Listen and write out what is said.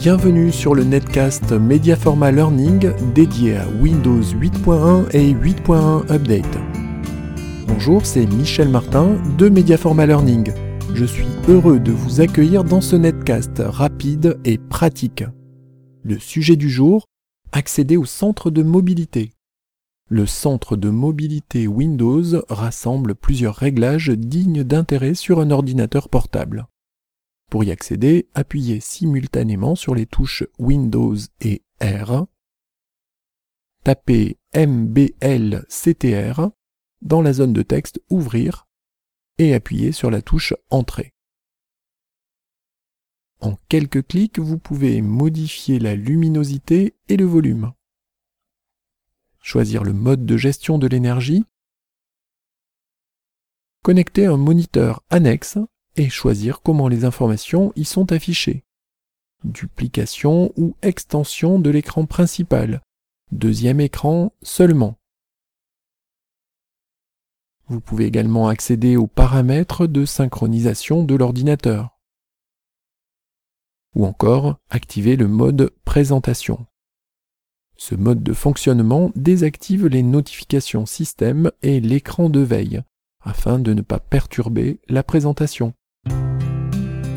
bienvenue sur le netcast Mediaforma Learning dédié à Windows 8.1 et 8.1 Update. Bonjour, c'est Michel Martin de Mediaforma Learning. Je suis heureux de vous accueillir dans ce netcast rapide et pratique. Le sujet du jour, accéder au centre de mobilité. Le centre de mobilité Windows rassemble plusieurs réglages dignes d'intérêt sur un ordinateur portable. Pour y accéder, appuyez simultanément sur les touches Windows et R. Tapez MBLCTR dans la zone de texte Ouvrir et appuyez sur la touche Entrée. En quelques clics, vous pouvez modifier la luminosité et le volume. Choisir le mode de gestion de l'énergie. Connecter un moniteur annexe et choisir comment les informations y sont affichées. Duplication ou extension de l'écran principal. Deuxième écran seulement. Vous pouvez également accéder aux paramètres de synchronisation de l'ordinateur. Ou encore activer le mode présentation. Ce mode de fonctionnement désactive les notifications système et l'écran de veille afin de ne pas perturber la présentation.